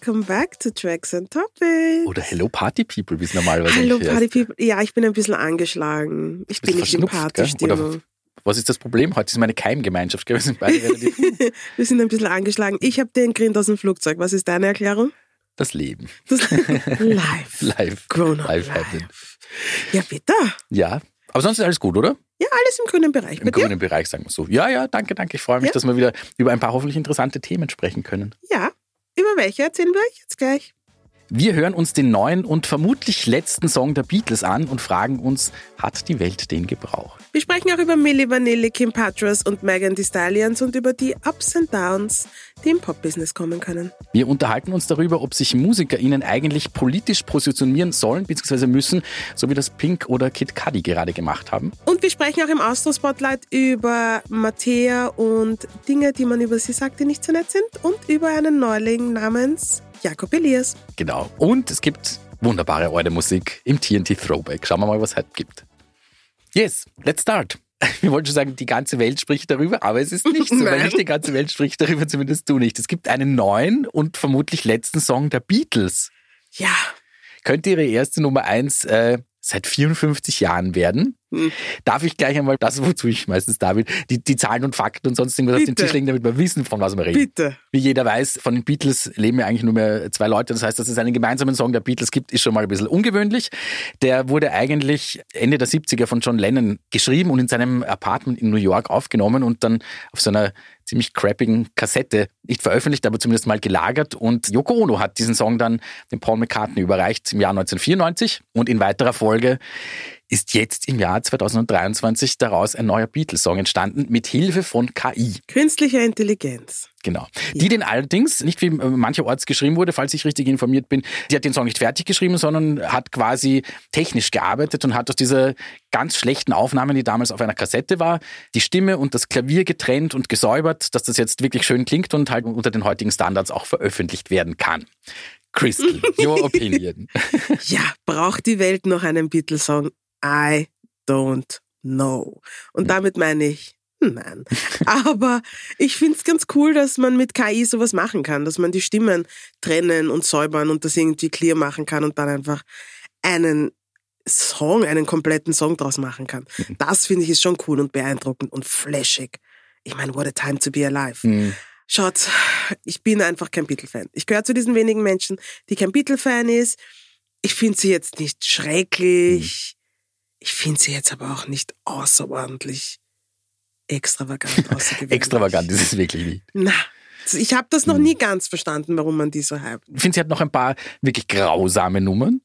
welcome back to Tracks and Topics. Oder Hello Party People, wie es normalerweise eigentlich Party heißt. People. Ja, ich bin ein bisschen angeschlagen. Ich bin nicht in? Oder Partystimmung. was ist das Problem? Heute ist meine Keimgemeinschaft, gell? Wir sind beide relativ Wir sind ein bisschen angeschlagen. Ich habe den Grind aus dem Flugzeug. Was ist deine Erklärung? das Leben. Das live. Live. Grown up Live happen. Ja, bitte. Ja. Aber sonst ist alles gut, oder? Ja, alles im grünen Bereich. Im grünen Bereich, sagen wir so. Ja, ja, danke, danke. Ich freue mich, Ja. dass wir wieder über ein paar hoffentlich interessante Themen sprechen können. Ja. Über welche erzählen wir euch jetzt gleich? Wir hören uns den neuen und vermutlich letzten Song der Beatles an und fragen uns, hat die Welt den gebraucht? Wir sprechen auch über Milli Vanilli, Kim Patras und Megan Thee Stallions und über die Ups and Downs, die im Pop-Business kommen können. Wir unterhalten uns darüber, ob sich MusikerInnen eigentlich politisch positionieren sollen bzw. müssen, so wie das Pink oder Kid Cudi gerade gemacht haben. Und wir sprechen auch im Austro-Spotlight über Mattea und Dinge, die man über sie sagt, die nicht so nett sind und über einen Neuling namens Jakob Elias. Genau. Und es gibt wunderbare alte Musik im TNT Throwback. Schauen wir mal, was es heute gibt. Yes, let's start. Wir wollten schon sagen, die ganze Welt spricht darüber, aber es ist nicht so, weil nicht die ganze Welt spricht darüber, zumindest du nicht. Es gibt einen neuen und vermutlich letzten Song der Beatles. Ja, Könnte ihre erste Nummer eins äh, seit 54 Jahren werden. Hm. Darf ich gleich einmal das, wozu ich meistens da bin, die, die Zahlen und Fakten und sonst irgendwas auf den Bitte. Tisch legen, damit wir wissen, von was wir reden. bitte. Wie jeder weiß, von den Beatles leben ja eigentlich nur mehr zwei Leute. Das heißt, dass es einen gemeinsamen Song der Beatles gibt, ist schon mal ein bisschen ungewöhnlich. Der wurde eigentlich Ende der 70er von John Lennon geschrieben und in seinem Apartment in New York aufgenommen und dann auf so einer ziemlich crappigen Kassette nicht veröffentlicht, aber zumindest mal gelagert. Und Yoko Ono hat diesen Song dann dem Paul McCartney überreicht im Jahr 1994 und in weiterer Folge ist jetzt im Jahr 2023 daraus ein neuer Beatles-Song entstanden mit Hilfe von KI. Künstliche Intelligenz. Genau. Die den allerdings, nicht wie äh, mancherorts geschrieben wurde, falls ich richtig informiert bin, die hat den Song nicht fertig geschrieben, sondern hat quasi technisch gearbeitet und hat aus dieser ganz schlechten Aufnahme, die damals auf einer Kassette war, die Stimme und das Klavier getrennt und gesäubert, dass das jetzt wirklich schön klingt und halt unter den heutigen Standards auch veröffentlicht werden kann. Crystal, your opinion. Ja, braucht die Welt noch einen Beatles-Song? I don't know. Und damit meine ich, nein. Aber ich finde es ganz cool, dass man mit KI sowas machen kann, dass man die Stimmen trennen und säubern und das irgendwie clear machen kann und dann einfach einen Song, einen kompletten Song draus machen kann. Das finde ich ist schon cool und beeindruckend und flashig. Ich meine, what a time to be alive. Hm. Schaut, ich bin einfach kein Beatle-Fan. Ich gehöre zu diesen wenigen Menschen, die kein Beatle-Fan ist. Ich finde sie jetzt nicht schrecklich. Ich finde sie jetzt aber auch nicht außerordentlich extravagant außergewöhnlich. Extravagant ist es wirklich nicht. Na, ich habe das noch nie ganz verstanden, warum man die so hypt. Ich finde, sie hat noch ein paar wirklich grausame Nummern.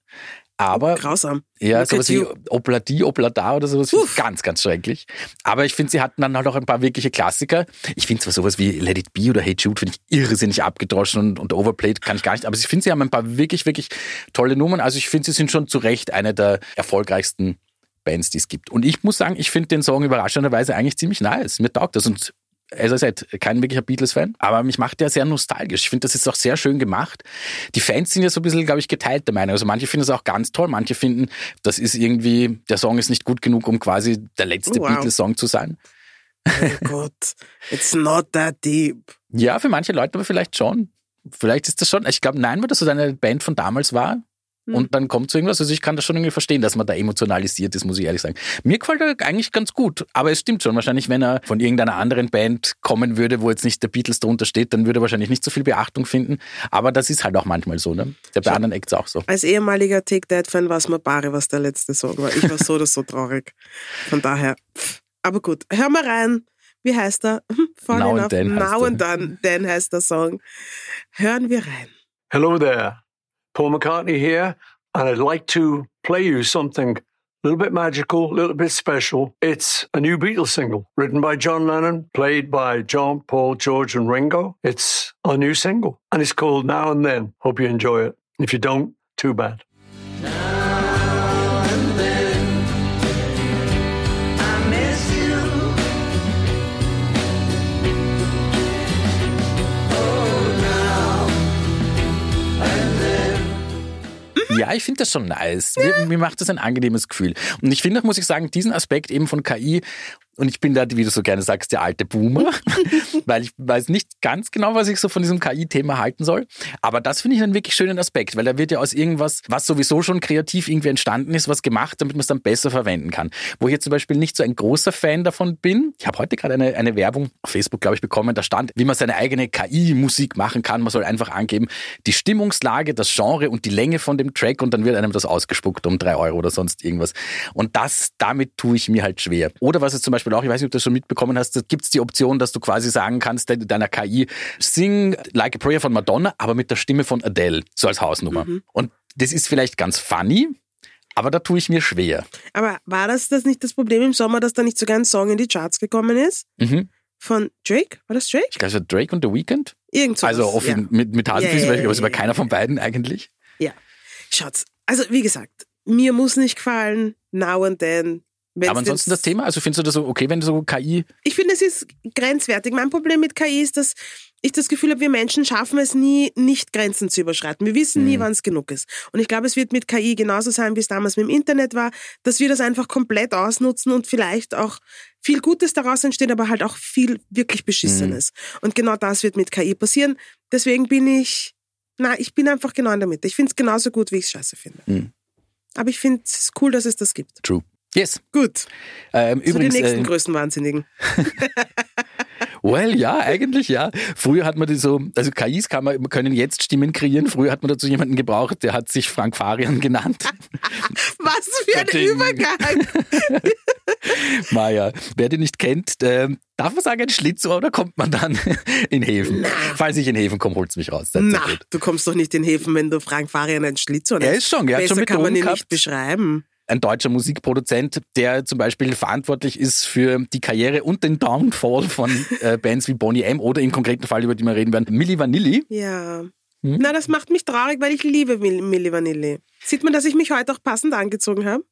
Aber Grausam. Ja, Look sowas wie you. Obladi, Oblada oder sowas. Ganz, ganz schrecklich. Aber ich finde, sie hatten dann halt auch ein paar wirkliche Klassiker. Ich finde zwar sowas wie Let It Be oder Hey Jude finde ich irrsinnig abgedroschen und, und overplayed kann ich gar nicht. Aber ich finde, sie haben ein paar wirklich, wirklich tolle Nummern. Also ich finde, sie sind schon zu Recht eine der erfolgreichsten Bands, die es gibt. Und ich muss sagen, ich finde den Song überraschenderweise eigentlich ziemlich nice. Mir taugt das. Und as I said, kein wirklicher Beatles-Fan, aber mich macht der sehr nostalgisch. Ich finde, das ist auch sehr schön gemacht. Die Fans sind ja so ein bisschen, glaube ich, geteilter Meinung. Also manche finden es auch ganz toll, manche finden, das ist irgendwie, der Song ist nicht gut genug, um quasi der letzte Oh, wow. Beatles-Song zu sein. Oh Gott, it's not that deep. Ja, für manche Leute aber vielleicht schon. Vielleicht ist das schon, ich glaube, nein, weil das so eine Band von damals war. Hm. Und dann kommt so irgendwas. Also ich kann das schon irgendwie verstehen, dass man da emotionalisiert ist, muss ich ehrlich sagen. Mir gefällt er eigentlich ganz gut. Aber es stimmt schon. Wahrscheinlich, wenn er von irgendeiner anderen Band kommen würde, wo jetzt nicht der Beatles drunter steht, dann würde er wahrscheinlich nicht so viel Beachtung finden. Aber das ist halt auch manchmal so, ne? Der bei anderen Acts auch so. Als ehemaliger Take That Fan war es mir bare, was der letzte Song war. Ich war so oder so traurig. Von daher. Aber gut, hör mal rein. Wie heißt er? Falling Now and Off. Then Now and Then. Then heißt der Song. Hören wir rein. Hello there, Paul McCartney here, and I'd like to play you something a little bit magical, a little bit special. It's a new Beatles single written by John Lennon, played by John, Paul, George, and Ringo. It's a new single, and it's called Now and Then. Hope you enjoy it. If you don't, too bad. Ja, ich finde das schon nice. Mir, mir macht das ein angenehmes Gefühl. Und ich finde, muss ich sagen, diesen Aspekt eben von KI, und ich bin da, wie du so gerne sagst, der alte Boomer, weil ich weiß nicht ganz genau, was ich so von diesem KI-Thema halten soll. Aber das finde ich einen wirklich schönen Aspekt, weil da wird ja aus irgendwas, was sowieso schon kreativ irgendwie entstanden ist, was gemacht, damit man es dann besser verwenden kann. Wo ich jetzt zum Beispiel nicht so ein großer Fan davon bin. Ich habe heute gerade eine, eine Werbung auf Facebook, glaube ich, bekommen. Da stand, wie man seine eigene KI-Musik machen kann. Man soll einfach angeben, die Stimmungslage, das Genre und die Länge von dem Track und dann wird einem das ausgespuckt um drei Euro oder sonst irgendwas. Und das, damit tue ich mir halt schwer. Oder was es zum Beispiel auch, ich weiß nicht, ob du das schon mitbekommen hast, da gibt es die Option, dass du quasi sagen kannst, deiner KI, sing Like a Prayer von Madonna, aber mit der Stimme von Adele, so als Hausnummer. Mhm. Und das ist vielleicht ganz funny, aber da tue ich mir schwer. Aber war das, das nicht das Problem im Sommer, dass da nicht sogar ein Song in die Charts gekommen ist? Mhm. Von Drake? War das Drake? Ich glaube, es war Drake und The Weeknd. Irgend sowas, Also auf ja. mit, mit Hasenfüßen, ich glaube, es war keiner von beiden eigentlich. Ja. Schaut's. Also, wie gesagt, mir muss nicht gefallen, now and then. Wenn's aber ansonsten das Thema, also findest du das so okay, wenn du so KI Ich finde, es ist grenzwertig. Mein Problem mit KI ist, dass ich das Gefühl habe, wir Menschen schaffen es nie, nicht Grenzen zu überschreiten. Wir wissen Mhm. nie, wann es genug ist. Und ich glaube, es wird mit KI genauso sein, wie es damals mit dem Internet war, dass wir das einfach komplett ausnutzen und vielleicht auch viel Gutes daraus entsteht, aber halt auch viel wirklich Beschissenes. Mhm. Und genau das wird mit KI passieren. Deswegen bin ich, na, ich bin einfach genau in der Mitte. Ich finde es genauso gut, wie ich es scheiße finde. Mhm. Aber ich finde es cool, dass es das gibt. True. Yes. Gut. Ähm, Zu übrigens, den nächsten äh, Größenwahnsinnigen. well, ja, eigentlich ja. Früher hat man die so, also KIs kann man, können jetzt Stimmen kreieren. Früher hat man dazu jemanden gebraucht, der hat sich Frank Farian genannt. Was für ein. Übergang! Maja, wer den nicht kennt, ähm, darf man sagen ein Schlitzohr oder kommt man dann in Häfen? Falls ich in Häfen komme, holt's mich raus. Na, du kommst doch nicht in Häfen, wenn du Frank Farian ein Schlitzohr Er ist schon, er hat Besser schon mit kann man ihn gehabt. nicht beschreiben. Ein deutscher Musikproduzent, der zum Beispiel verantwortlich ist für die Karriere und den Downfall von äh, Bands wie Boney M. oder im konkreten Fall, über die wir reden werden, Milli Vanilli. Ja. Hm? Na, das macht mich traurig, weil ich liebe Mil- Milli Vanilli. Sieht man, dass ich mich heute auch passend angezogen habe?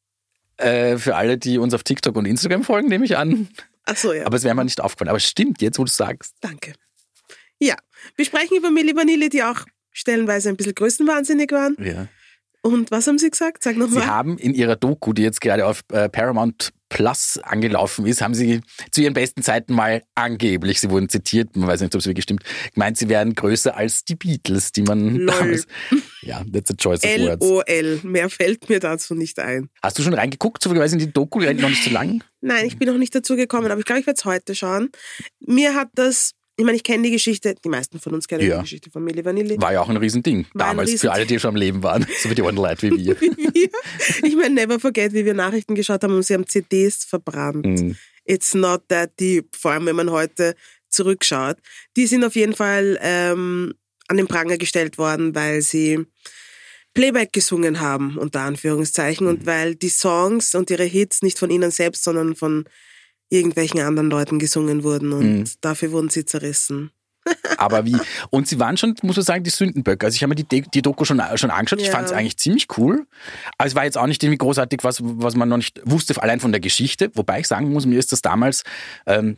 Äh, für alle, die uns auf TikTok und Instagram folgen, nehme ich an. Ach so, ja. Aber es wäre mir nicht aufgefallen. Aber es stimmt jetzt, wo du sagst. Danke. Ja, wir sprechen über Milli Vanilli, die auch stellenweise ein bisschen größenwahnsinnig waren. Ja. Und was haben sie gesagt? Sag Sie nochmal. haben in ihrer Doku, die jetzt gerade auf äh, Paramount Plus angelaufen ist, haben sie zu ihren besten Zeiten mal angeblich, sie wurden zitiert, man weiß nicht, ob es wirklich stimmt, gemeint, sie wären größer als die Beatles, die man Lol. damals. Ja, that's a choice of words. L-O-L. Mehr fällt mir dazu nicht ein. Hast du schon reingeguckt, zufälligerweise in die Doku, die rennt noch nicht so lang? Nein, ich bin noch nicht dazu gekommen, aber ich glaube, ich werde es heute schauen. Mir hat das, ich meine, ich kenne die Geschichte, die meisten von uns kennen Ja. die Geschichte von Milli Vanilli. War ja auch ein Riesending. War damals, Riesending. für alle, die schon am Leben waren. So wie die anderen Leute wie wir. Wir. Ich meine, never forget, wie wir Nachrichten geschaut haben und sie haben CDs verbrannt. Mhm. It's not that deep, vor allem wenn man heute zurückschaut. Die sind auf jeden Fall ähm, an den Pranger gestellt worden, weil sie Playback gesungen haben, unter Anführungszeichen, und weil die Songs und ihre Hits nicht von ihnen selbst, sondern von irgendwelchen anderen Leuten gesungen wurden und Mhm. dafür wurden sie zerrissen. Aber wie? Und sie waren schon, muss man sagen, die Sündenböcke. Also ich habe mir die, De- die Doku schon, schon angeschaut. Ich Ja. fand es eigentlich ziemlich cool. Aber es war jetzt auch nicht irgendwie großartig, was, was man noch nicht wusste, allein von der Geschichte. Wobei ich sagen muss, mir ist das damals ähm,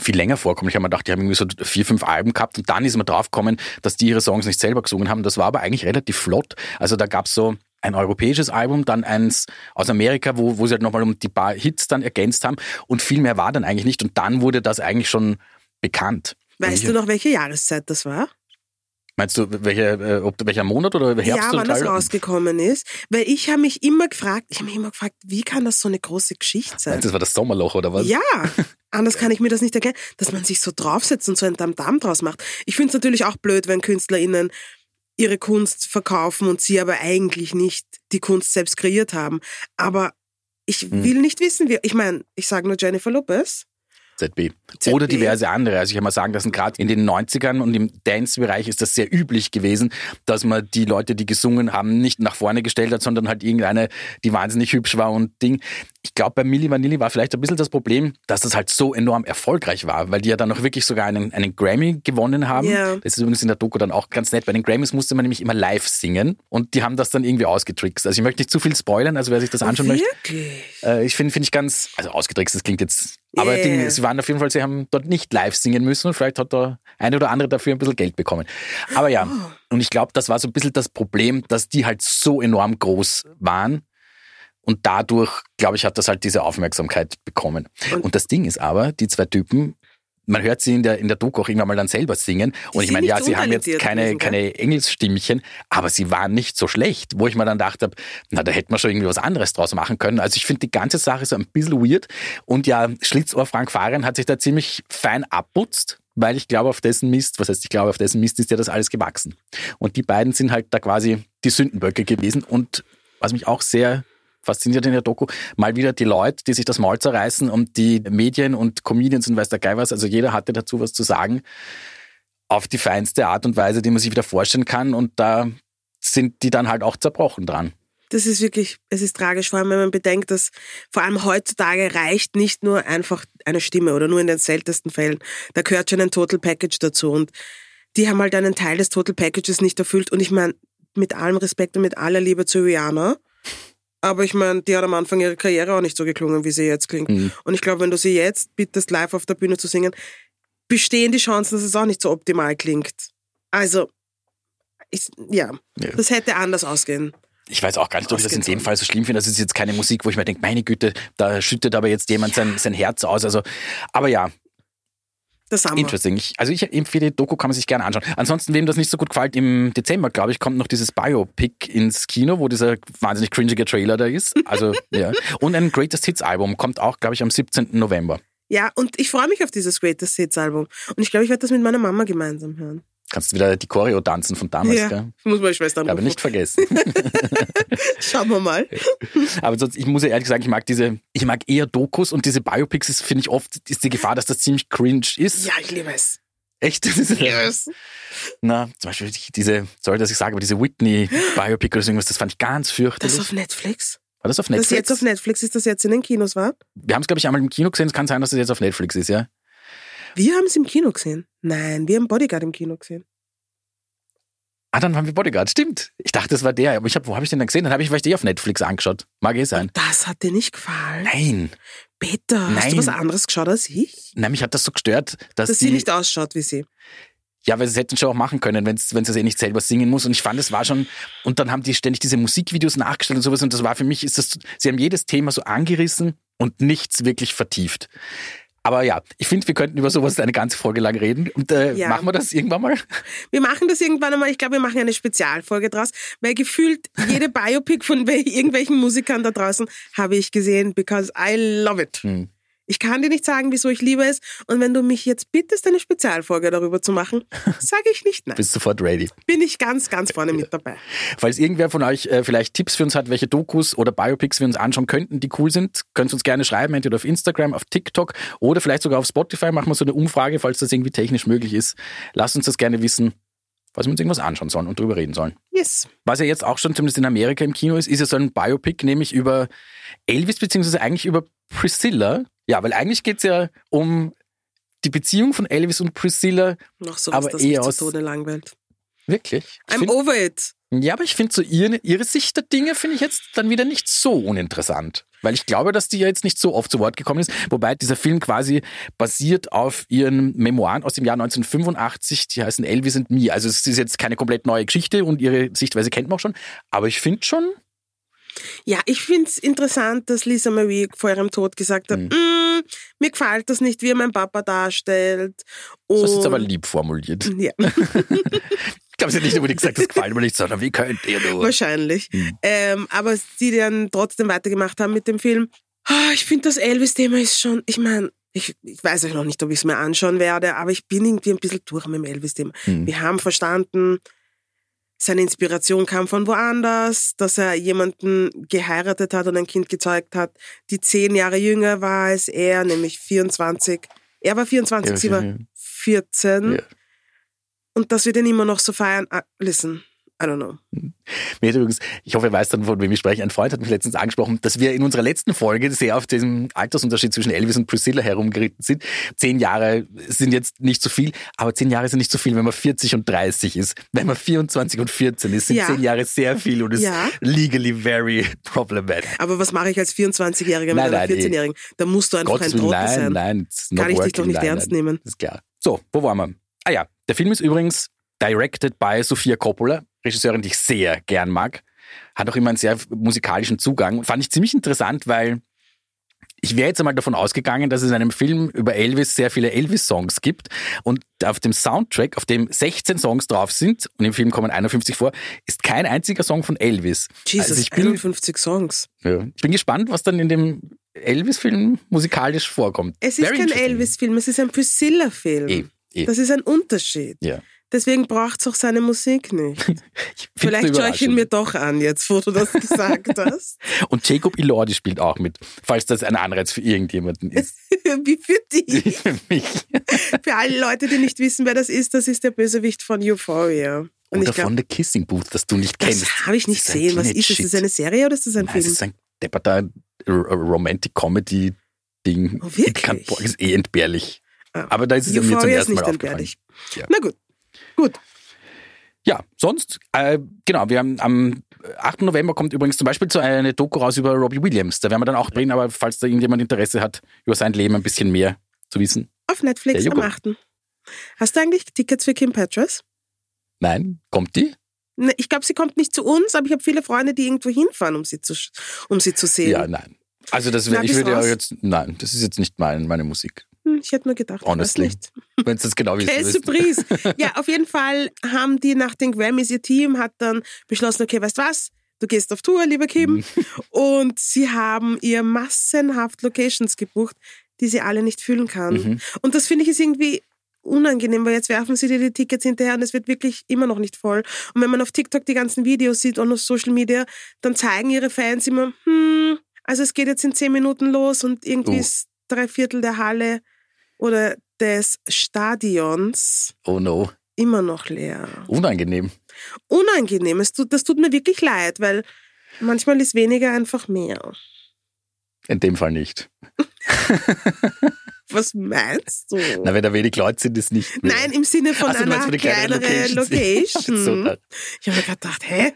viel länger vorkommen. Ich habe mir gedacht, die haben irgendwie so vier, fünf Alben gehabt und dann ist man draufgekommen, dass die ihre Songs nicht selber gesungen haben. Das war aber eigentlich relativ flott. Also da gab's so ein europäisches Album, dann eins aus Amerika, wo, wo sie halt nochmal um die paar Hits dann ergänzt haben und viel mehr war dann eigentlich nicht. Und dann wurde das eigentlich schon bekannt. Weißt du noch, welche Jahreszeit das war? Meinst du, welche, äh, ob, welcher Monat oder Herbst ja, wann das rausgekommen ist. Weil ich habe mich immer gefragt, ich habe mich immer gefragt, wie kann das so eine große Geschichte sein? Das war das Sommerloch oder was? Ja, anders kann ich mir das nicht erklären, dass man sich so draufsetzt und so ein Damm draus macht. Ich finde es natürlich auch blöd, wenn KünstlerInnen ihre Kunst verkaufen und sie aber eigentlich nicht die Kunst selbst kreiert haben. Aber ich Hm. will nicht wissen, wie, ich meine, ich sage nur Jennifer Lopez. ZB. ZB. Oder diverse andere. Also ich kann mal sagen, dass gerade in den 90ern und im Dance-Bereich ist das sehr üblich gewesen, dass man die Leute, die gesungen haben, nicht nach vorne gestellt hat, sondern halt irgendeine, die wahnsinnig hübsch war und Ding. Ich glaube, bei Milli Vanilli war vielleicht ein bisschen das Problem, dass das halt so enorm erfolgreich war, weil die ja dann noch wirklich sogar einen, einen Grammy gewonnen haben. Ja. Das ist übrigens in der Doku dann auch ganz nett. Bei den Grammys musste man nämlich immer live singen und die haben das dann irgendwie ausgetrickst. Also ich möchte nicht zu viel spoilern, also wer sich das anschauen möchte. Wirklich? Äh, ich finde finde ich ganz, also ausgetrickst, das klingt jetzt, aber Yeah. Ding, sie waren auf jeden Fall, sie haben dort nicht live singen müssen und vielleicht hat der eine oder andere dafür ein bisschen Geld bekommen. Aber ja, und ich glaube, das war so ein bisschen das Problem, dass die halt so enorm groß waren und dadurch, glaube ich, hat das halt diese Aufmerksamkeit bekommen. Und- Und, das Ding ist aber, die zwei Typen, man hört sie in der, in der Doku auch irgendwann mal dann selber singen. Und Sie ich meine, ja, sie haben jetzt keine, keine Engelsstimmchen, aber sie waren nicht so schlecht, wo ich mir dann gedacht habe, na, da hätte man schon irgendwie was anderes draus machen können. Also ich finde die ganze Sache so ein bisschen weird. Und ja, Schlitzohr Frank Fahren hat sich da ziemlich fein abputzt. Weil ich glaube, auf dessen Mist, was heißt, ich glaube, auf dessen Mist ist ja das alles gewachsen. Und die beiden sind halt da quasi die Sündenböcke gewesen. Und was mich auch sehr fasziniert in der Doku, mal wieder die Leute, die sich das Maul zerreißen und die Medien und Comedians und weiß der Geil was, also jeder hatte dazu was zu sagen, auf die feinste Art und Weise, die man sich wieder vorstellen kann. Und da sind die dann halt auch zerbrochen dran. Das ist wirklich, es ist tragisch, vor allem wenn man bedenkt, dass vor allem heutzutage reicht nicht nur einfach eine Stimme oder nur in den seltensten Fällen. Da gehört schon ein Total Package dazu. Und die haben halt einen Teil des Total Packages nicht erfüllt. Und ich meine, mit allem Respekt und mit aller Liebe zu Rihanna, aber ich meine, die hat am Anfang ihrer Karriere auch nicht so geklungen, wie sie jetzt klingt. Mhm. Und ich glaube, wenn du sie jetzt bittest, live auf der Bühne zu singen, bestehen die Chancen, dass es auch nicht so optimal klingt. Also, ich, ja, Ja. das hätte anders ausgehen. Ich weiß auch gar nicht, ob ich das in dem Fall so schlimm finde. Das ist jetzt keine Musik, wo ich mir denke, meine Güte, da schüttet aber jetzt jemand sein, sein Herz aus. Also, aber ja, Das haben wir. Interesting. Ich, also ich empfehle, die Doku kann man sich gerne anschauen. Ansonsten, wem das nicht so gut gefällt, im Dezember, glaube ich, kommt noch dieses Biopic ins Kino, wo dieser wahnsinnig cringige Trailer da ist. Also, ja. Und ein Greatest Hits Album kommt auch, glaube ich, am 17. November. Ja, und ich freue mich auf dieses Greatest Hits Album. Und ich glaube, ich werde das mit meiner Mama gemeinsam hören. Kannst du wieder die Choreo tanzen von damals, ja, gell? ich muss meine Schwester Aber anrufen. nicht vergessen. Schauen wir mal. Aber sonst, ich muss ja ehrlich sagen, ich mag diese, ich mag eher Dokus und diese Biopics finde ich oft, ist die Gefahr, dass das ziemlich cringe ist. Ja, ich liebe es. Echt? Das ist, Yes. Na, zum Beispiel die- diese, sorry, dass ich sage, aber diese Whitney Biopic oder so irgendwas, das fand ich ganz fürchterlich. Das auf Netflix. War das auf Das Netflix? jetzt auf Netflix ist das jetzt in den Kinos, war? Wir haben es, glaube ich, einmal im Kino gesehen. Es kann sein, dass es jetzt auf Netflix ist, ja? Wir haben es im Kino gesehen. Nein, wir haben Bodyguard im Kino gesehen. Ah, dann waren wir Bodyguard. Stimmt. Ich dachte, das war der. Aber ich hab, wo habe ich den denn gesehen? Dann habe ich vielleicht eh auf Netflix angeschaut. Mag eh sein. Das hat dir nicht gefallen. Nein. Peter, hast Nein. du was anderes geschaut als ich? Nein, mich hat das so gestört, dass, Dass die, sie nicht ausschaut wie sie. ja, weil sie es hätten schon auch machen können, wenn es eh nicht selber singen muss. Und ich fand, es war schon, und dann haben die ständig diese Musikvideos nachgestellt und sowas. Und das war für mich, ist das, sie haben jedes Thema so angerissen und nichts wirklich vertieft. Aber ja, ich finde, wir könnten über sowas eine ganze Folge lang reden. Und äh, Ja. machen wir das irgendwann mal? Wir machen das irgendwann einmal. Ich glaube, wir machen eine Spezialfolge draus, weil gefühlt jede Biopic von wel- irgendwelchen Musikern da draußen habe ich gesehen, because I love it. Hm. Ich kann dir nicht sagen, wieso ich liebe es. Und wenn du mich jetzt bittest, eine Spezialfolge darüber zu machen, sage ich nicht nein. Bist sofort ready. Bin ich ganz, ganz vorne mit dabei. Falls irgendwer von euch äh, vielleicht Tipps für uns hat, welche Dokus oder Biopics wir uns anschauen könnten, die cool sind, könnt ihr uns gerne schreiben, entweder auf Instagram, auf TikTok oder vielleicht sogar auf Spotify. Machen wir so eine Umfrage, falls das irgendwie technisch möglich ist. Lasst uns das gerne wissen, falls wir uns irgendwas anschauen sollen und drüber reden sollen. Yes. Was ja jetzt auch schon zumindest in Amerika im Kino ist, ist ja so ein Biopic, nämlich über Elvis, beziehungsweise eigentlich über Priscilla. Ja, weil eigentlich geht's ja um die Beziehung von Elvis und Priscilla. Noch sowas, Aber das eher mich aus- zu Tode langweilt. Wirklich? Ich I'm find- over it. Ja, aber ich finde so ihre, ihre Sicht der Dinge finde ich jetzt dann wieder nicht so uninteressant. Weil ich glaube, dass die ja jetzt nicht so oft zu Wort gekommen ist. Wobei dieser Film quasi basiert auf ihren Memoiren aus dem Jahr 1985. Die heißen Elvis and Me. Also es ist jetzt keine komplett neue Geschichte und ihre Sichtweise kennt man auch schon. Aber ich finde schon, Ja, ich find's interessant, dass Lisa Marie vor ihrem Tod gesagt hat, Mhm. "Mm, mir gefällt das nicht, wie er mein Papa darstellt. das ist jetzt Und- aber lieb formuliert. Ja, Ich glaube, sie hat nicht unbedingt gesagt, das gefällt mir nicht, sondern wie könnt ihr nur? wahrscheinlich. Mhm. Ähm, aber die dann trotzdem weitergemacht haben mit dem Film. Ah, Ich finde, das Elvis-Thema ist schon, ich meine, ich, ich weiß euch noch nicht, ob ich es mir anschauen werde, aber ich bin irgendwie ein bisschen durch mit dem Elvis-Thema. Mhm. Wir haben verstanden, seine Inspiration kam von woanders, dass er jemanden geheiratet hat und ein Kind gezeugt hat, die zehn Jahre jünger war als er, nämlich 24. Er war 24, Ja, sie war ja. 14. Ja. Und dass wir den immer noch so feiern. Ah, listen, I don't know. Mir hat übrigens, ich hoffe, ihr weißt dann, von wem ich spreche. Ein Freund hat mich letztens angesprochen, dass wir in unserer letzten Folge sehr auf diesem Altersunterschied zwischen Elvis und Priscilla herumgeritten sind. Zehn Jahre sind jetzt nicht so viel, aber zehn Jahre sind nicht so viel, wenn man 40 und 30 ist. Wenn man 24 und 14 ist, sind Ja. zehn Jahre sehr viel und ist Ja. legally very problematic. Aber was mache ich als 24-Jähriger mit Nein, nein, die- 14-Jährigen? Da musst du einfach Gottes ein Trottel nein, sein. nein. not Kann ich dich doch nicht nein, ernst nein. nehmen. Ist klar. So, wo waren wir? Ah ja, der Film ist übrigens directed by Sofia Coppola, Regisseurin, die ich sehr gern mag. Hat auch immer einen sehr musikalischen Zugang. Fand ich ziemlich interessant, weil ich wäre jetzt einmal davon ausgegangen, dass es in einem Film über Elvis sehr viele Elvis-Songs gibt und auf dem Soundtrack, auf dem 16 Songs drauf sind und im Film kommen 51 vor, ist kein einziger Song von Elvis. Jesus, Also ich bin- 51 Songs. Ja. Ich bin gespannt, was dann in dem Elvis-Film musikalisch vorkommt. Es ist Very kein. Elvis-Film, es ist ein Priscilla-Film. Eh, eh. Das ist ein Unterschied. Ja. Deswegen braucht es auch seine Musik nicht. Vielleicht schaue ich ihn mir doch an, jetzt wo du das gesagt hast. Und Jacob Elordi spielt auch mit, falls das ein Anreiz für irgendjemanden ist. Wie für die. für mich. Für alle Leute, die nicht wissen, wer das ist, das ist der Bösewicht von Euphoria. Und Oder ich glaube, von The Kissing Booth, das du nicht kennst. das habe ich nicht Das ist gesehen. Was ist das? Ist das eine Serie oder ist das ein Nein, Film? ist ein depperter Romantic Comedy Ding. Oh, wirklich? Ich kann- ist eh entbehrlich. Ah. Aber da ist es mir zum Euphoria ist ersten Mal nicht aufgefallen. entbehrlich. Ja. Na gut. Gut. Ja, sonst, äh, genau, wir haben am 8. November kommt übrigens zum Beispiel so eine Doku raus über Robbie Williams. Da werden wir dann auch drin, aber falls da irgendjemand Interesse hat, über sein Leben ein bisschen mehr zu wissen. Auf Netflix am Joghurt. 8. Hast du eigentlich Tickets für Kim Petras? Nein, kommt die? Ne, Ich glaube, sie kommt nicht zu uns, aber ich habe viele Freunde, die irgendwo hinfahren, um sie zu, um sie zu sehen. Ja, nein. Also das Na, ich würde ja jetzt, nein, das ist jetzt nicht mein, meine Musik. Hm, Ich hätte nur gedacht, Honestly. nicht. Wenn es das genau Quelle willst. Surprise. Ja, auf jeden Fall haben die nach den Grammys, ihr Team hat dann beschlossen, okay, weißt du was? Du gehst auf Tour, lieber Kim. Mhm. Und sie haben ihr massenhaft Locations gebucht, die sie alle nicht füllen kann. Mhm. Und das finde ich ist irgendwie unangenehm, weil jetzt werfen sie dir die Tickets hinterher und es wird wirklich immer noch nicht voll. Und wenn man auf TikTok die ganzen Videos sieht und auf Social Media, dann zeigen ihre Fans immer, hm, also es geht jetzt in zehn Minuten los und irgendwie Oh. ist drei Viertel der Halle oder des Stadions Oh no, immer noch leer. unangenehm. Unangenehm, es tut, das tut mir wirklich leid, weil manchmal ist weniger einfach mehr. In dem Fall nicht. Was meinst du? Na, wenn da wenig Leute sind, ist nicht mehr. Nein, im Sinne von Ach so, du meinst einer kleineren kleineren Locations. Location. So, na. Ich habe mir gerade gedacht, hä?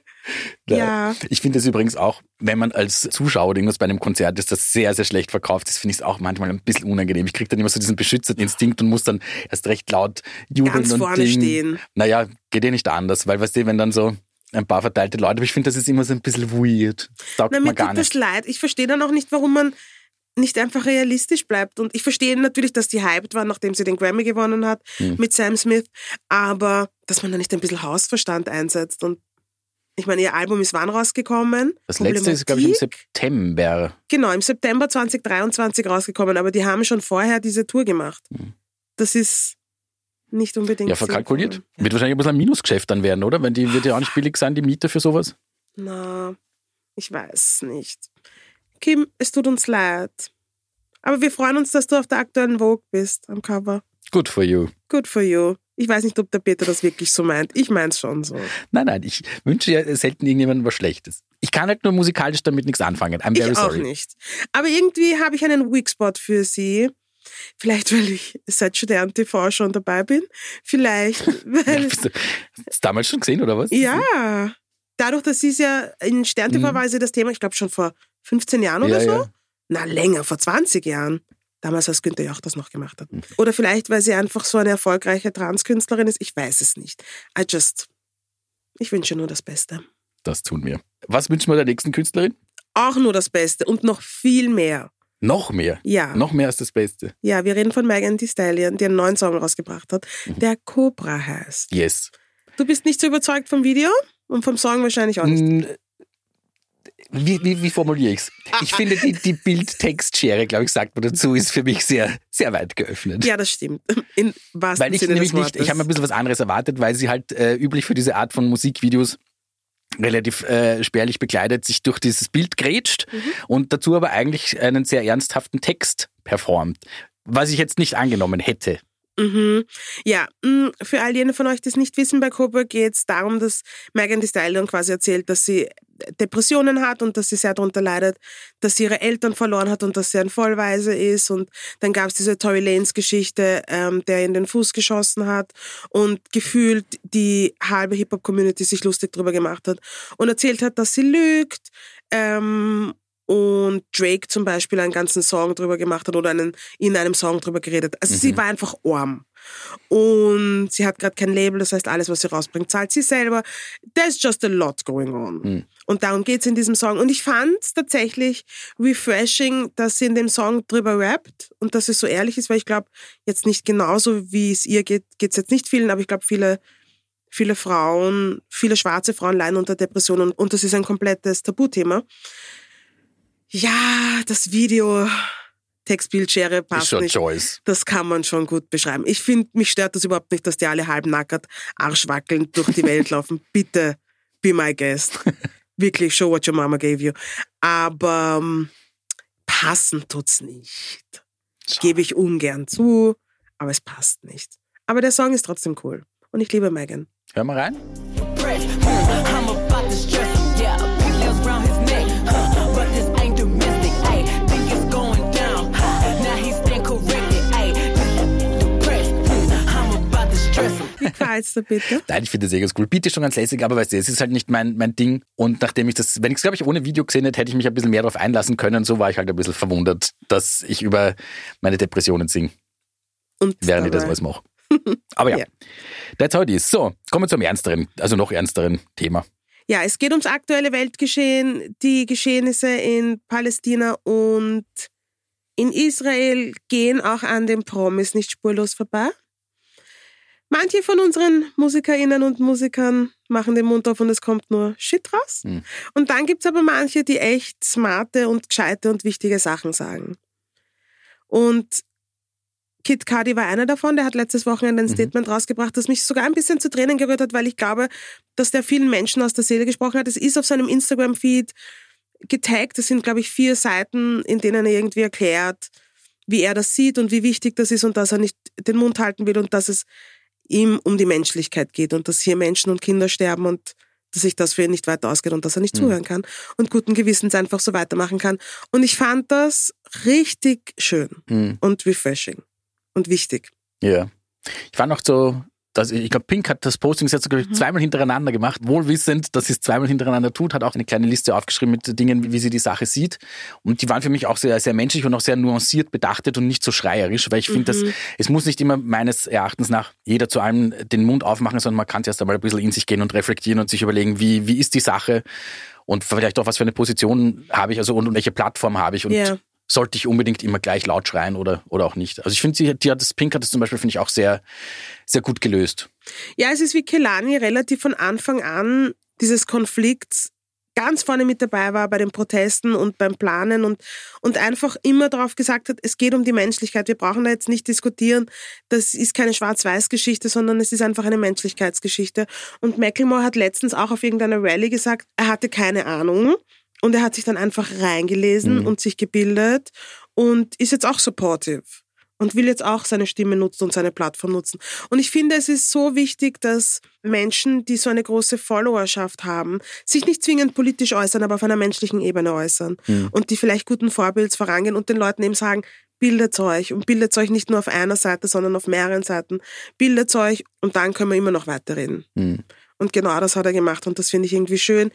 Nein. Ja. Ich finde es übrigens auch, wenn man als Zuschauer irgendwas bei einem Konzert ist, das sehr, sehr schlecht verkauft ist, finde ich es auch manchmal ein bisschen unangenehm. Ich kriege dann immer so diesen beschützten Instinkt und muss dann erst recht laut jubeln Ganz und vorne Ding. stehen. Naja, geht eh nicht anders, weil weißt du, wenn dann so ein paar verteilte Leute, aber ich finde, das ist immer so ein bisschen weird. Das taugt Na, mir gar tut das nicht. leid. Ich verstehe dann auch nicht, warum man nicht einfach realistisch bleibt. Und ich verstehe natürlich, dass die hyped war, nachdem sie den Grammy gewonnen hat Hm. mit Sam Smith. Aber dass man da nicht ein bisschen Hausverstand einsetzt. Und ich meine, ihr Album ist wann rausgekommen? Das letzte ist, glaube ich, im? September. Genau, im September 2023 rausgekommen. Aber die haben schon vorher diese Tour gemacht. Das ist nicht unbedingt. Ja, verkalkuliert. sinnvoll. Wird wahrscheinlich ein bisschen ein Minusgeschäft dann werden, oder? Wenn die wird ja auch nicht billig sein, die Miete für sowas. Na, ich weiß nicht. Kim, es tut uns leid. Aber wir freuen uns, dass du auf der aktuellen Vogue bist am Cover. Good for you. Good for you. Ich weiß nicht, ob der Peter das wirklich so meint. Ich mein's schon so. Nein, nein, ich wünsche ja selten irgendjemandem was Schlechtes. Ich kann halt nur musikalisch damit nichts anfangen. I'm very Ich auch sorry. nicht. Aber irgendwie habe ich einen Weak-Spot für sie. Vielleicht, weil ich seit Stern TV schon dabei bin. Vielleicht, weil Hast du das damals schon gesehen, oder was? Ja, dadurch, dass sie es ja in Stern TV Mhm. war sie das Thema, ich glaube schon vor 15 Jahren oder Ja, so. ja. Na, länger, vor 20 Jahren. Damals, als Günther Jauch das noch gemacht Mhm. hat. Oder vielleicht, weil sie einfach so eine erfolgreiche Transkünstlerin ist. Ich weiß es nicht. I just, ich wünsche nur das Beste. Das tun wir. Was wünschen wir der nächsten Künstlerin? Auch nur das Beste und noch viel mehr. Noch mehr. Ja, Noch mehr als das Beste. ja, wir reden von Megan Thee Stallion, die einen neuen Song rausgebracht hat, Mhm. der Cobra heißt. Yes. Du bist nicht so überzeugt vom Video und vom Song wahrscheinlich auch nicht. Wie, wie, wie formuliere ich's? Ich finde, die, die Bild-Text-Schere, glaube ich, sagt man dazu, ist für mich sehr, sehr weit geöffnet. Ja, das stimmt. In Weil ich Sinne nämlich nicht, ich habe mir ein bisschen was anderes erwartet, weil sie halt äh, üblich für diese Art von Musikvideos relativ äh, spärlich bekleidet sich durch dieses Bild grätscht Mhm. und dazu aber eigentlich einen sehr ernsthaften Text performt. Was ich jetzt nicht angenommen hätte. Mhm. Ja, mh, für all jene von euch, die es nicht wissen, bei Cobra geht es darum, dass Megan Thee Stallion quasi erzählt, dass sie Depressionen hat und dass sie sehr darunter leidet, dass sie ihre Eltern verloren hat und dass sie ein Vollweise ist. Und dann gab es diese Tory Lanes Geschichte, ähm, der in den Fuß geschossen hat und gefühlt die halbe Hip-Hop-Community sich lustig drüber gemacht hat und erzählt hat, dass sie lügt. Ähm, und Drake zum Beispiel einen ganzen Song drüber gemacht hat oder einen, in einem Song drüber geredet. Also sie war einfach arm. Und sie hat gerade kein Label, das heißt, alles, was sie rausbringt, zahlt sie selber. There's just a lot going on. Hm. Und darum geht's in diesem Song. Und ich fand es tatsächlich refreshing, dass sie in dem Song drüber rappt und dass es so ehrlich ist, weil ich glaube, jetzt nicht genauso, wie es ihr geht, geht's jetzt nicht vielen, aber ich glaube, viele, viele Frauen, viele schwarze Frauen leiden unter Depressionen und das ist ein komplettes Tabuthema. Ja, das Video, Textbildschere Ist passt schon nicht. Choice. Das kann man schon gut beschreiben. Ich finde, mich stört das überhaupt nicht, dass die alle halbnackert, arschwackelnd durch die Welt laufen. Bitte, be my guest. Wirklich, show what your mama gave you. Aber ähm, passen tut's nicht. Gebe ich ungern zu, aber es passt nicht. Aber der Song ist trotzdem cool. Und ich liebe Megan. Hör mal rein. Dir bitte? Nein, ich finde das eh cool. Beat ist schon ganz lässig, aber weißt du, es ist halt nicht mein, mein Ding. Und nachdem ich das, wenn ich es, glaube ich, ohne Video gesehen hätte, hätte ich mich ein bisschen mehr darauf einlassen können. So war ich halt ein bisschen verwundert, dass ich über meine Depressionen singe, Und während ich das dabei- was mache. Aber ja, Ja. that's how it is. So, kommen wir zum ernsteren, also noch ernsteren Thema. Ja, es geht ums aktuelle Weltgeschehen, die Geschehnisse in Palästina und in Israel gehen auch an den Promis nicht spurlos vorbei. Manche von unseren MusikerInnen und Musikern machen den Mund auf und es kommt nur Shit raus. Hm. Und dann gibt's aber manche, die echt smarte und gescheite und wichtige Sachen sagen. Und Kid Cudi war einer davon, der hat letztes Wochenende ein Statement rausgebracht, das mich sogar ein bisschen zu Tränen gerührt hat, weil ich glaube, dass der vielen Menschen aus der Seele gesprochen hat. Es ist auf seinem Instagram-Feed getaggt. Das sind, glaube ich, vier Seiten, in denen er irgendwie erklärt, wie er das sieht und wie wichtig das ist und dass er nicht den Mund halten will und dass es ihm um die Menschlichkeit geht und dass hier Menschen und Kinder sterben und dass sich das für ihn nicht weiter ausgeht und dass er nicht zuhören kann und guten Gewissens einfach so weitermachen kann. Und ich fand das richtig schön Hm. und refreshing und wichtig. Ja. Ich war noch so, dass, ich glaube, Pink hat das Posting jetzt ich, zweimal hintereinander gemacht, wohlwissend, dass sie es zweimal hintereinander tut, hat auch eine kleine Liste aufgeschrieben mit Dingen, wie, sie die Sache sieht. Und die waren für mich auch sehr, sehr menschlich und auch sehr nuanciert bedachtet und nicht so schreierisch, weil ich finde, dass es muss nicht immer meines Erachtens nach jeder zu allem den Mund aufmachen, sondern man kann erst einmal ein bisschen in sich gehen und reflektieren und sich überlegen, wie, wie ist die Sache und vielleicht auch, was für eine Position habe ich, also und, und welche Plattform habe ich und Ja. Sollte ich unbedingt immer gleich laut schreien oder, oder auch nicht. Also ich finde, sie, die hat das Pink hat das zum Beispiel, finde ich, auch sehr, sehr gut gelöst. Ja, es ist wie Kelani relativ von Anfang an dieses Konflikts ganz vorne mit dabei war bei den Protesten und beim Planen und, und einfach immer darauf gesagt hat, es geht um die Menschlichkeit. Wir brauchen da jetzt nicht diskutieren. Das ist keine Schwarz-Weiß-Geschichte, sondern es ist einfach eine Menschlichkeitsgeschichte. Und Macklemore hat letztens auch auf irgendeiner Rallye gesagt, er hatte keine Ahnung. Und er hat sich dann einfach reingelesen und sich gebildet und ist jetzt auch supportive und will jetzt auch seine Stimme nutzen und seine Plattform nutzen. Und ich finde, es ist so wichtig, dass Menschen, die so eine große Followerschaft haben, sich nicht zwingend politisch äußern, aber auf einer menschlichen Ebene äußern und die vielleicht guten Vorbilds vorangehen und den Leuten eben sagen, bildet euch und bildet euch nicht nur auf einer Seite, sondern auf mehreren Seiten. Bildet euch und dann können wir immer noch weiterreden. Hm. Und genau das hat er gemacht und das finde ich irgendwie schön.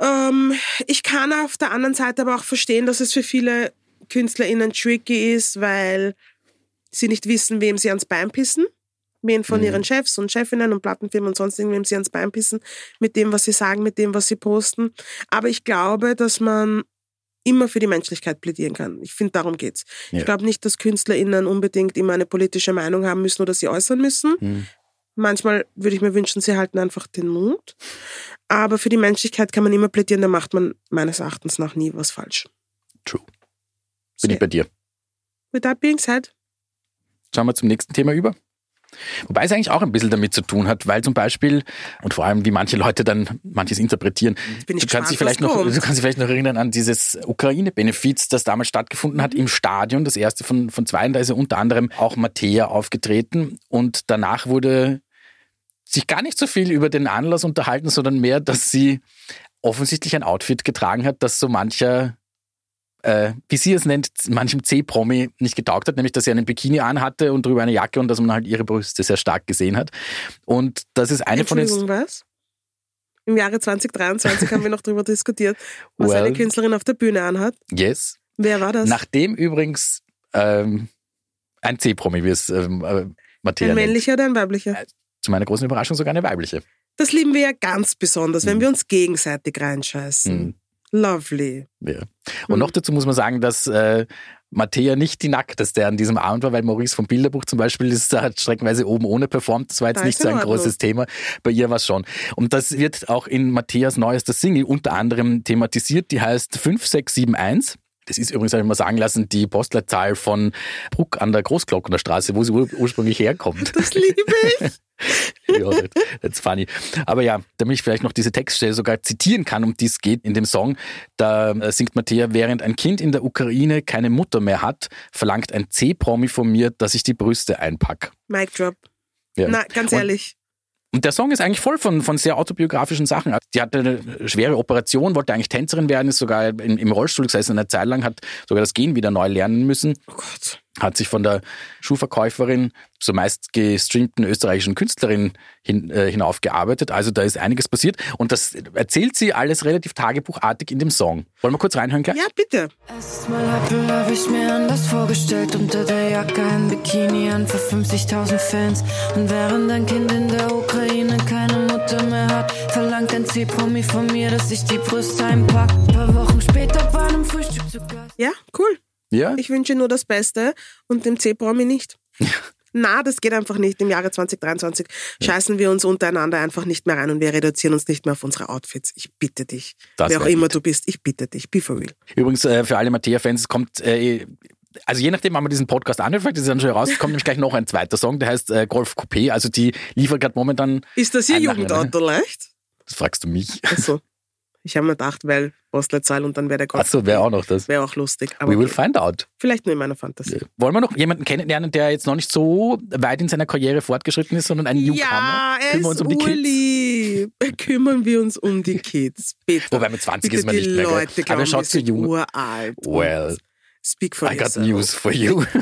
Ähm, ich kann auf der anderen Seite aber auch verstehen, dass es für viele KünstlerInnen tricky ist, weil sie nicht wissen, wem sie ans Bein pissen. Wen von ihren Chefs und Chefinnen und Plattenfirmen und sonst irgendwem sie ans Bein pissen, mit dem, was sie sagen, mit dem, was sie posten. Aber ich glaube, dass man immer für die Menschlichkeit plädieren kann. Ich finde, darum geht's. Ja. Ich glaube nicht, dass KünstlerInnen unbedingt immer eine politische Meinung haben müssen oder sie äußern müssen. Hm. Manchmal würde ich mir wünschen, sie halten einfach den Mund. Aber für die Menschlichkeit kann man immer plädieren, da macht man meines Erachtens nach nie was falsch. True. Bin ich bei dir. With that being said, Schauen wir zum nächsten Thema über. Wobei es eigentlich auch ein bisschen damit zu tun hat, weil zum Beispiel, und vor allem wie manche Leute dann manches interpretieren, du kannst dich gespannt, vielleicht noch, kommt. du kannst dich vielleicht noch erinnern an dieses Ukraine-Benefiz, das damals stattgefunden Mhm. hat im Stadion, das erste von, von zweien, da ist ja unter anderem auch Mattea aufgetreten und danach wurde sich gar nicht so viel über den Anlass unterhalten, sondern mehr, dass sie offensichtlich ein Outfit getragen hat, das so mancher äh, wie sie es nennt, manchem C-Promi nicht getaugt hat, nämlich dass sie einen Bikini anhatte und drüber eine Jacke und dass man halt ihre Brüste sehr stark gesehen hat. Und das ist eine von den... Was? Im Jahre 2023 haben wir noch darüber diskutiert, was Well. eine Künstlerin auf der Bühne anhat. Yes. Wer war das? Nachdem übrigens ähm, Ein C-Promi, wie es ähm, äh, Mattea Ein nennt. männlicher oder ein weiblicher? Zu meiner großen Überraschung sogar eine weibliche. Das lieben wir ja ganz besonders, wenn Mhm. wir uns gegenseitig reinscheißen. Mhm. Lovely. Ja. Und Mhm. noch dazu muss man sagen, dass äh, Mattea nicht die nackteste an diesem Abend war, weil Maurice vom Bilderbuch zum Beispiel ist, da hat streckenweise oben ohne performt. Das war jetzt Da nicht so in ein Ordnung. großes Thema. Bei ihr war es schon. Und das wird auch in Matteas neuester Single unter anderem thematisiert. Die heißt 5671. Das ist übrigens, habe ich mal sagen lassen, die Postleitzahl von Bruck an der Großglocknerstraße, wo sie ur ursprünglich herkommt. Das liebe ich. ja, that- that's funny. Aber ja, damit ich vielleicht noch diese Textstelle sogar zitieren kann, um die es geht in dem Song, da äh, singt Mattea, während ein Kind in der Ukraine keine Mutter mehr hat, verlangt ein C-Promi von mir, dass ich die Brüste einpack. Mic drop. Ja. Na, ganz ehrlich. Und der Song ist eigentlich voll von, von sehr autobiografischen Sachen. Die hatte eine schwere Operation, wollte eigentlich Tänzerin werden, ist sogar in, im Rollstuhl gesessen eine Zeit lang, hat sogar das Gehen wieder neu lernen müssen. Oh Gott. hat sich von der Schuhverkäuferin zur meist gestreamten österreichischen Künstlerin hin, äh, hinaufgearbeitet. Also da ist einiges passiert und das erzählt sie alles relativ tagebuchartig in dem Song. Wollen wir kurz reinhören gleich? Ja, bitte. Erstmal Apple hab ich mir anders vorgestellt. Unter der Jacke ein Bikini an für 50.000 Fans. Und während ein Kind in der Ukraine keine Mutter mehr hat, verlangt ein C-Promi von mir, dass ich die Brüste einpack. Ein paar Wochen später bei einem Frühstück zu Gast. Ja, cool. Ja? Ich wünsche nur das Beste und dem C-Promi nicht. Na, das geht einfach nicht. Im Jahre 2023 scheißen wir uns untereinander einfach nicht mehr rein und wir reduzieren uns nicht mehr auf unsere Outfits. Ich bitte dich. Das Wer auch immer gut. du bist, ich bitte dich. Be for real. Übrigens äh, für alle Mattea-Fans, es kommt, äh, also je nachdem, wann man diesen Podcast anhört, vielleicht ist es dann schon raus, kommt nämlich gleich noch ein zweiter Song, der heißt äh, Golf Coupé. Also die liefert gerade momentan, Ist das Ihr Jugendauto leicht? das fragst du mich. Achso. Ich habe mir gedacht, weil Postleitzahl und dann wäre der Golf. Achso, wäre auch noch das. Wäre auch lustig. Aber We will find out. vielleicht nur in meiner Fantasie. Wollen wir noch jemanden kennenlernen, der jetzt noch nicht so weit in seiner Karriere fortgeschritten ist, sondern ein Newcomer? Ja, er Kümmern wir ist uns um die Kids. Kümmern wir uns um die Kids. Bitte. Wobei mit 20 Bitte ist man nicht mehr. Leute Aber glauben, er schaut sind jung. uralt. Well, Speak for I got yourself. news for you.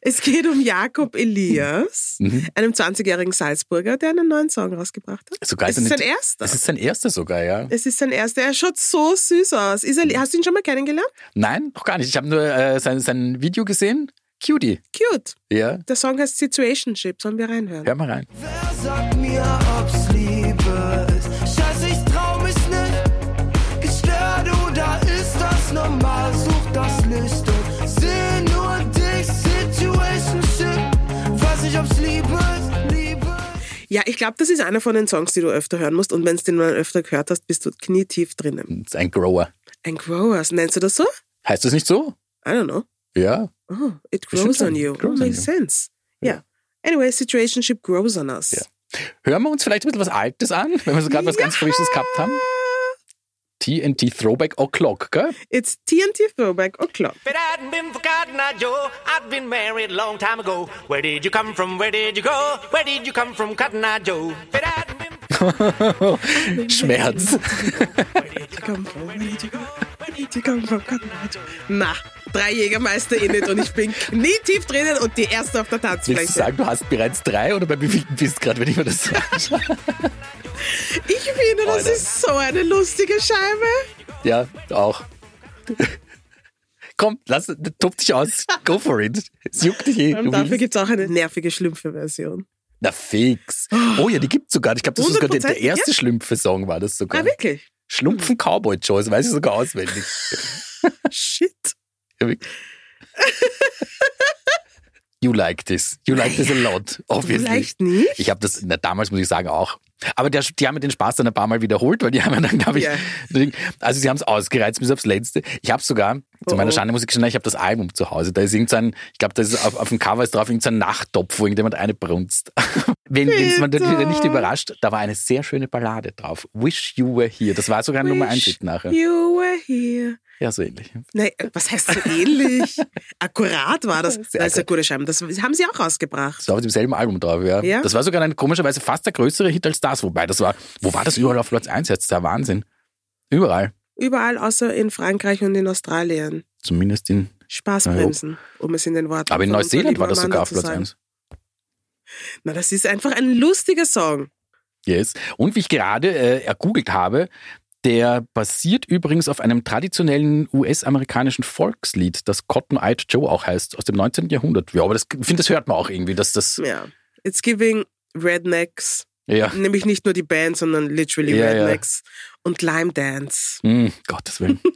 Es geht um Jakob Elias, Mhm. einem 20-jährigen Salzburger, der einen neuen Song rausgebracht hat. Sogar Es ist sein erster. Das ist sein erster sogar, ja. Es ist sein erster. Er schaut so süß aus. Ist er, hast du ihn schon mal kennengelernt? Nein, noch gar nicht. Ich habe nur äh, sein, sein Video gesehen. Cutie. Cute. Ja, Der Song heißt Situationship. Sollen wir reinhören? hör mal rein. Wer sagt mir, ob's Ja, ich glaube, das ist einer von den Songs, die du öfter hören musst. Und wenn du den mal öfter gehört hast, bist du knietief drinnen. Das ist ein Grower. Ein Growers. Nennst du das so? Heißt das nicht so? I don't know. Ja. Oh, it grows on you. Grows oh, makes sense. Ja. Anyway, Situationship grows on us. Ja. Hören wir uns vielleicht ein bisschen was Altes an, wenn wir so gerade was ganz Frisches gehabt haben? TNT Throwback O'Clock, gell? It's TNT Throwback O'Clock. If it hadn't been for Cotton Eye Joe, I'd been married a long time ago. Where did you come from? Where did you go? Where did you come from, Cotton Eye Joe? Been Schmerz. Na, drei Jägermeister in it und ich bin knietief drinnen und die erste auf der Willst du Tanzfläche. sagen, du hast bereits drei oder bei wie vielen bist gerade, wenn ich mir das sage? Ich finde, das Alter. ist so eine lustige Scheibe. Ja, auch. Komm, lass, tob dich aus. Go for it. Es juckt dich eh. Und dafür gibt es auch eine nervige Schlümpfe-Version. Na fix. Oh ja, die gibt's sogar. Ich glaube, das ist sogar der, der 100%, erste Schlümpfe-Song war das sogar. Ah, wirklich? Schlumpfen Cowboy Joe, das weiß ich sogar auswendig. Shit. You like this. You like this a lot, obviously. Vielleicht nicht. Ich habe das, na, damals muss ich sagen, auch. Aber der, die haben mir den Spaß dann ein paar Mal wiederholt, weil die haben dann, glaube ich, Ja. also sie haben es ausgereizt bis aufs Letzte. Ich habe sogar, zu meiner Oh, oh. Schande muss ich gestehen, ich habe das Album zu Hause. Da ist irgendein, ich glaube, da ist auf, auf dem Cover ist drauf irgendein Nachttopf, wo irgendjemand eine brunst. Wenn es man Peter. nicht überrascht, da war eine sehr schöne Ballade drauf. Wish You Were Here. Das war sogar ein Nummer 1 Hit nachher. You were here. Ja, so ähnlich. Nein, was heißt so ähnlich? Akkurat war das. Sehr Das ist akkurat. gute Scheibe. Das haben sie auch rausgebracht. Das war auf demselben Album drauf, ja. Ja? Das war sogar ein komischerweise fast der größere Hit als das. Wobei, das war, wo war das überall auf Platz 1 jetzt? Der Wahnsinn. Überall. Überall außer in Frankreich und in Australien. Zumindest in, Spaßbremsen, um es in den Worten aber in Neuseeland war das sogar auf zu Platz sagen. 1. Na, das ist einfach ein lustiger Song. Yes. Und wie ich gerade äh, ergoogelt habe, Der basiert übrigens auf einem traditionellen US-amerikanischen Volkslied, das Cotton Eyed Joe auch heißt, aus dem 19. Jahrhundert. Ja, aber das, ich finde, das hört man auch irgendwie, dass das, Ja. It's giving Rednecks. Ja, Nämlich nicht nur die Band, sondern literally Ja, ja. Rednecks. Und Lime Dance. hm, Gottes Willen.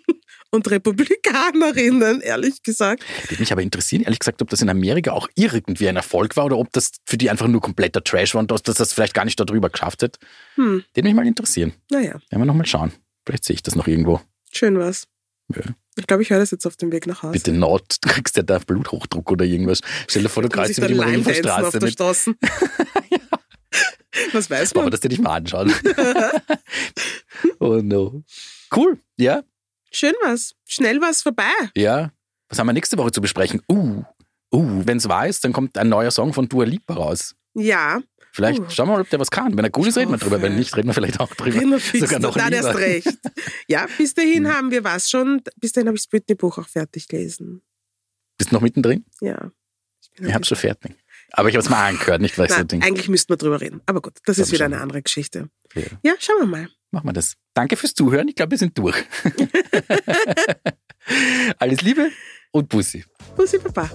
Und Republikanerinnen, ehrlich gesagt. Würde mich aber interessieren, ehrlich gesagt, ob das in Amerika auch irgendwie ein Erfolg war oder ob das für die einfach nur kompletter Trash war und dass das vielleicht gar nicht darüber geschafft hat. Hm. Den mich mal interessieren. Naja, Werden wir nochmal schauen. Vielleicht sehe ich das noch irgendwo. schön was. Ja. Ich glaube, ich höre das jetzt auf dem Weg nach Hause. Bitte Nord, du kriegst ja da Bluthochdruck oder irgendwas. Stell dir vor, du kreist über die dann Lime dancen auf der. Straße. Was weiß man? das dir nicht mal anschauen? oh no. Cool, ja, Schön was. Schnell was vorbei. ja. Was haben wir nächste Woche zu besprechen? Uh, uh, wenn es wahr ist, dann kommt ein neuer Song von Dua Lipa raus. Ja, Vielleicht Uh. schauen wir mal, ob der was kann. Wenn er gut ist, reden wir drüber. Wenn nicht, reden wir vielleicht auch drüber. reden wir fix. Sogar noch Dann erst recht. Ja, bis dahin Mhm. haben wir was schon. Bis dahin habe ich das Britney-Buch auch fertig gelesen. Bist du noch mittendrin? Ja. Ich Ich hab's schon fertig. Aber ich habe es mal angehört, nicht weil ich so denke. eigentlich müssten wir drüber reden. Aber gut, das Glaub ist wieder schon. eine andere Geschichte. Ja. Ja, schauen wir mal. Machen wir das. Danke fürs Zuhören. Ich glaube, wir sind durch. Alles Liebe und Bussi. Bussi Papa.